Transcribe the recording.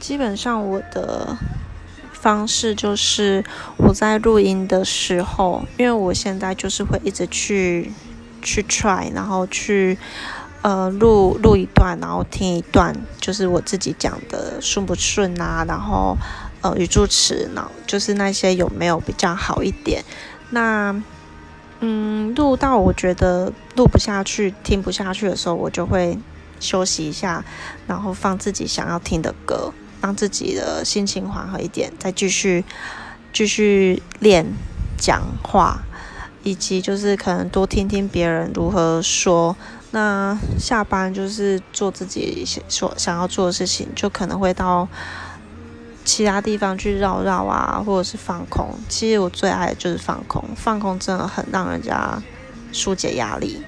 基本上我的方式就是我在录音的时候，因为我现在就是会一直去去 try，然后去呃录录一段，然后听一段，就是我自己讲的顺不顺啊，然后呃语助词，然后就是那些有没有比较好一点。那嗯，录到我觉得录不下去、听不下去的时候，我就会休息一下，然后放自己想要听的歌。让自己的心情缓和一点，再继续继续练讲话，以及就是可能多听听别人如何说。那下班就是做自己所想要做的事情，就可能会到其他地方去绕绕啊，或者是放空。其实我最爱的就是放空，放空真的很让人家疏解压力。